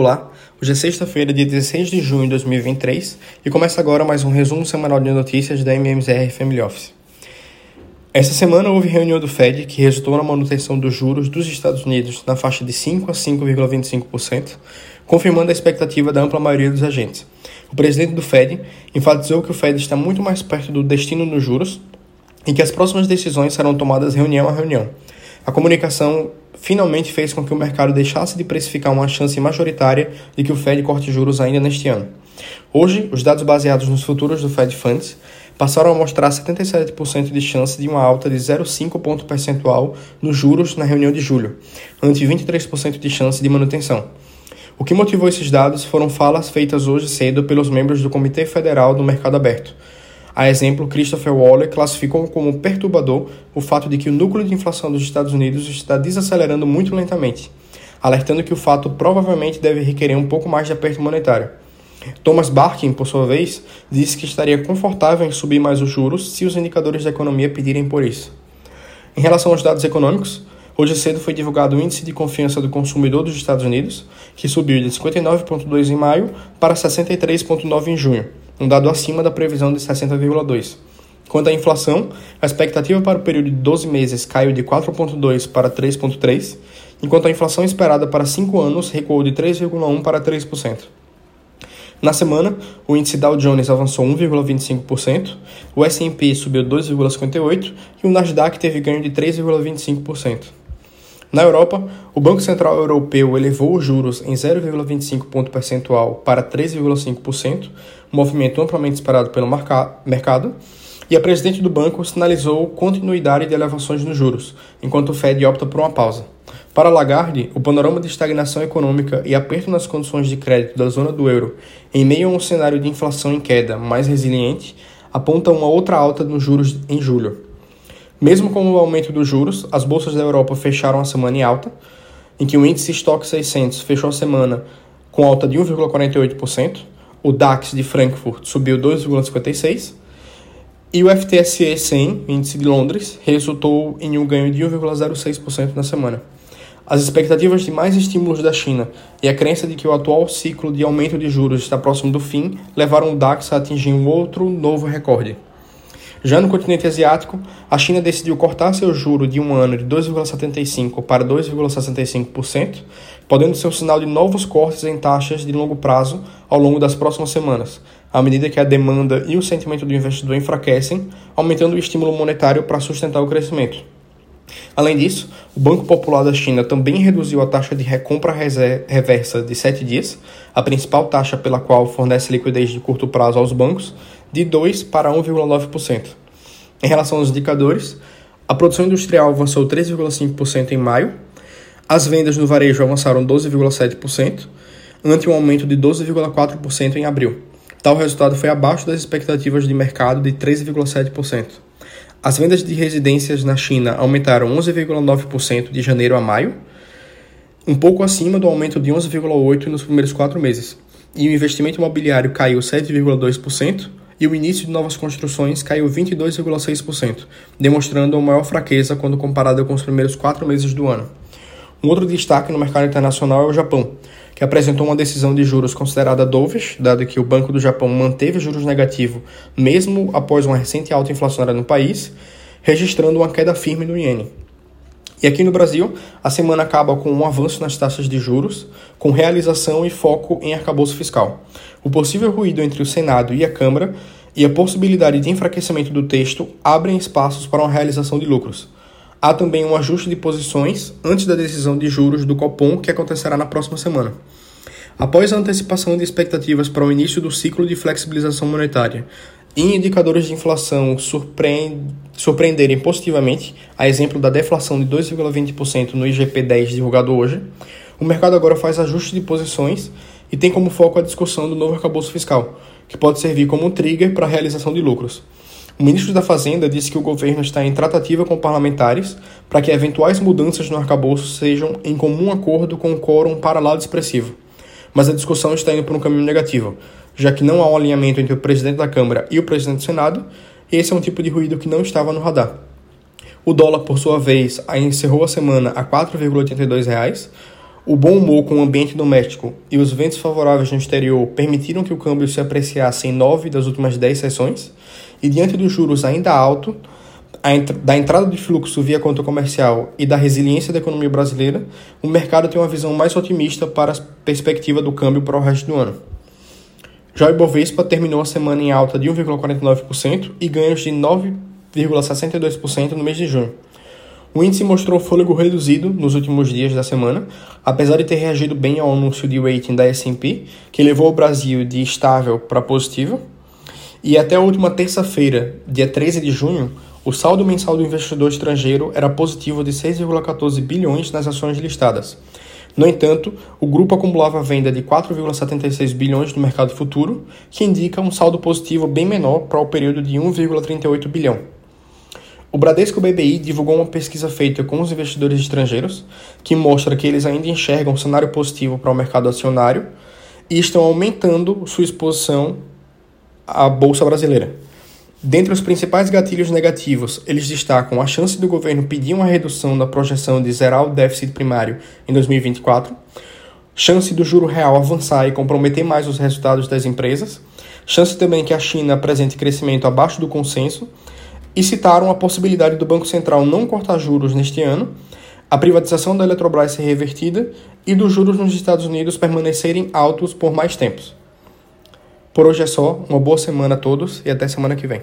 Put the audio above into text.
Olá, hoje é sexta-feira, dia 16 de junho de 2023 e começa agora mais um resumo semanal de notícias da MMZR Family Office. Essa semana houve reunião do Fed que resultou na manutenção dos juros dos Estados Unidos na faixa de 5 a 5,25%, confirmando a expectativa da ampla maioria dos agentes. O presidente do Fed enfatizou que o Fed está muito mais perto do destino nos juros e que as próximas decisões serão tomadas reunião a reunião. A comunicação finalmente fez com que o mercado deixasse de precificar uma chance majoritária de que o Fed corte juros ainda neste ano. Hoje, os dados baseados nos futuros do Fed Funds passaram a mostrar 77% de chance de uma alta de 0,5 ponto percentual nos juros na reunião de julho, ante 23% de chance de manutenção. O que motivou esses dados foram falas feitas hoje cedo pelos membros do Comitê Federal do Mercado Aberto, a exemplo, Christopher Waller classificou como perturbador o fato de que o núcleo de inflação dos Estados Unidos está desacelerando muito lentamente, alertando que o fato provavelmente deve requerer um pouco mais de aperto monetário. Thomas Barkin, por sua vez, disse que estaria confortável em subir mais os juros se os indicadores da economia pedirem por isso. Em relação aos dados econômicos, hoje cedo foi divulgado o índice de confiança do consumidor dos Estados Unidos, que subiu de 59,2 em maio para 63,9 em junho um dado acima da previsão de 60,2. Quanto à inflação, a expectativa para o período de 12 meses caiu de 4,2 para 3,3, enquanto a inflação esperada para 5 anos recuou de 3,1 para 3%. Na semana, o índice Dow Jones avançou 1,25%, o S&P subiu 2,58% e o Nasdaq teve ganho de 3,25%. Na Europa, o Banco Central Europeu elevou os juros em 0,25 ponto percentual para 3,5%, um movimento amplamente esperado pelo mercado, e a presidente do banco sinalizou continuidade de elevações nos juros, enquanto o Fed opta por uma pausa. Para Lagarde, o panorama de estagnação econômica e aperto nas condições de crédito da zona do euro, em meio a um cenário de inflação em queda mais resiliente, aponta uma outra alta nos juros em julho. Mesmo com o aumento dos juros, as bolsas da Europa fecharam a semana em alta, em que o índice Stock 600 fechou a semana com alta de 1,48%, o DAX de Frankfurt subiu 2,56%, e o FTSE 100, índice de Londres, resultou em um ganho de 1,06% na semana. As expectativas de mais estímulos da China e a crença de que o atual ciclo de aumento de juros está próximo do fim levaram o DAX a atingir um outro novo recorde. Já no continente asiático, a China decidiu cortar seu juro de um ano de 2,75% para 2,65%, podendo ser um sinal de novos cortes em taxas de longo prazo ao longo das próximas semanas, à medida que a demanda e o sentimento do investidor enfraquecem, aumentando o estímulo monetário para sustentar o crescimento. Além disso, o Banco Popular da China também reduziu a taxa de recompra reversa de 7 dias, a principal taxa pela qual fornece liquidez de curto prazo aos bancos, de 2 para 1,9%. Em relação aos indicadores, a produção industrial avançou 3,5% em maio, as vendas no varejo avançaram 12,7%, ante um aumento de 12,4% em abril. Tal resultado foi abaixo das expectativas de mercado de 13,7%. As vendas de residências na China aumentaram 11,9% de janeiro a maio, um pouco acima do aumento de 11,8% nos primeiros quatro meses. E o investimento imobiliário caiu 7,2%, e o início de novas construções caiu 22,6%, demonstrando uma maior fraqueza quando comparado com os primeiros quatro meses do ano. Um outro destaque no mercado internacional é o Japão, que apresentou uma decisão de juros considerada dovish, dado que o Banco do Japão manteve juros negativos mesmo após uma recente alta inflacionária no país, registrando uma queda firme no iene. E aqui no Brasil, a semana acaba com um avanço nas taxas de juros, com realização e foco em arcabouço fiscal. O possível ruído entre o Senado e a Câmara e a possibilidade de enfraquecimento do texto abrem espaços para uma realização de lucros. Há também um ajuste de posições antes da decisão de juros do Copom, que acontecerá na próxima semana. Após a antecipação de expectativas para o início do ciclo de flexibilização monetária e indicadores de inflação surpreenderem positivamente, a exemplo da deflação de 2,20% no IGP-10 divulgado hoje, o mercado agora faz ajuste de posições e tem como foco a discussão do novo arcabouço fiscal, que pode servir como um trigger para a realização de lucros. O ministro da Fazenda disse que o governo está em tratativa com parlamentares para que eventuais mudanças no arcabouço sejam em comum acordo com o quórum para lado expressivo. Mas a discussão está indo por um caminho negativo, já que não há um alinhamento entre o presidente da Câmara e o presidente do Senado, esse é um tipo de ruído que não estava no radar. O dólar, por sua vez, encerrou a semana a R$ 4,82, O bom humor com o ambiente doméstico e os ventos favoráveis no exterior permitiram que o câmbio se apreciasse em nove das últimas dez sessões, e diante dos juros ainda alto, da entrada de fluxo via conta comercial e da resiliência da economia brasileira, o mercado tem uma visão mais otimista para a perspectiva do câmbio para o resto do ano. Já o Ibovespa terminou a semana em alta de 1,49% e ganhos de 9,62% no mês de junho. O índice mostrou fôlego reduzido nos últimos dias da semana, apesar de ter reagido bem ao anúncio de rating da S&P, que levou o Brasil de estável para positivo. E até a última terça-feira, dia 13 de junho, o saldo mensal do investidor estrangeiro era positivo de 6,14 bilhões nas ações listadas. No entanto, o grupo acumulava venda de 4,76 bilhões no mercado futuro, que indica um saldo positivo bem menor para o período de 1,38 bilhão. O Bradesco BBI divulgou uma pesquisa feita com os investidores estrangeiros, que mostra que eles ainda enxergam um cenário positivo para o mercado acionário e estão aumentando sua exposição à bolsa brasileira. Dentre os principais gatilhos negativos, eles destacam a chance do governo pedir uma redução da projeção de zerar o déficit primário em 2024, chance do juro real avançar e comprometer mais os resultados das empresas, chance também que a China apresente crescimento abaixo do consenso, e citaram a possibilidade do Banco Central não cortar juros neste ano, a privatização da Eletrobras ser revertida e dos juros nos Estados Unidos permanecerem altos por mais tempos. Por hoje é só, uma boa semana a todos e até semana que vem.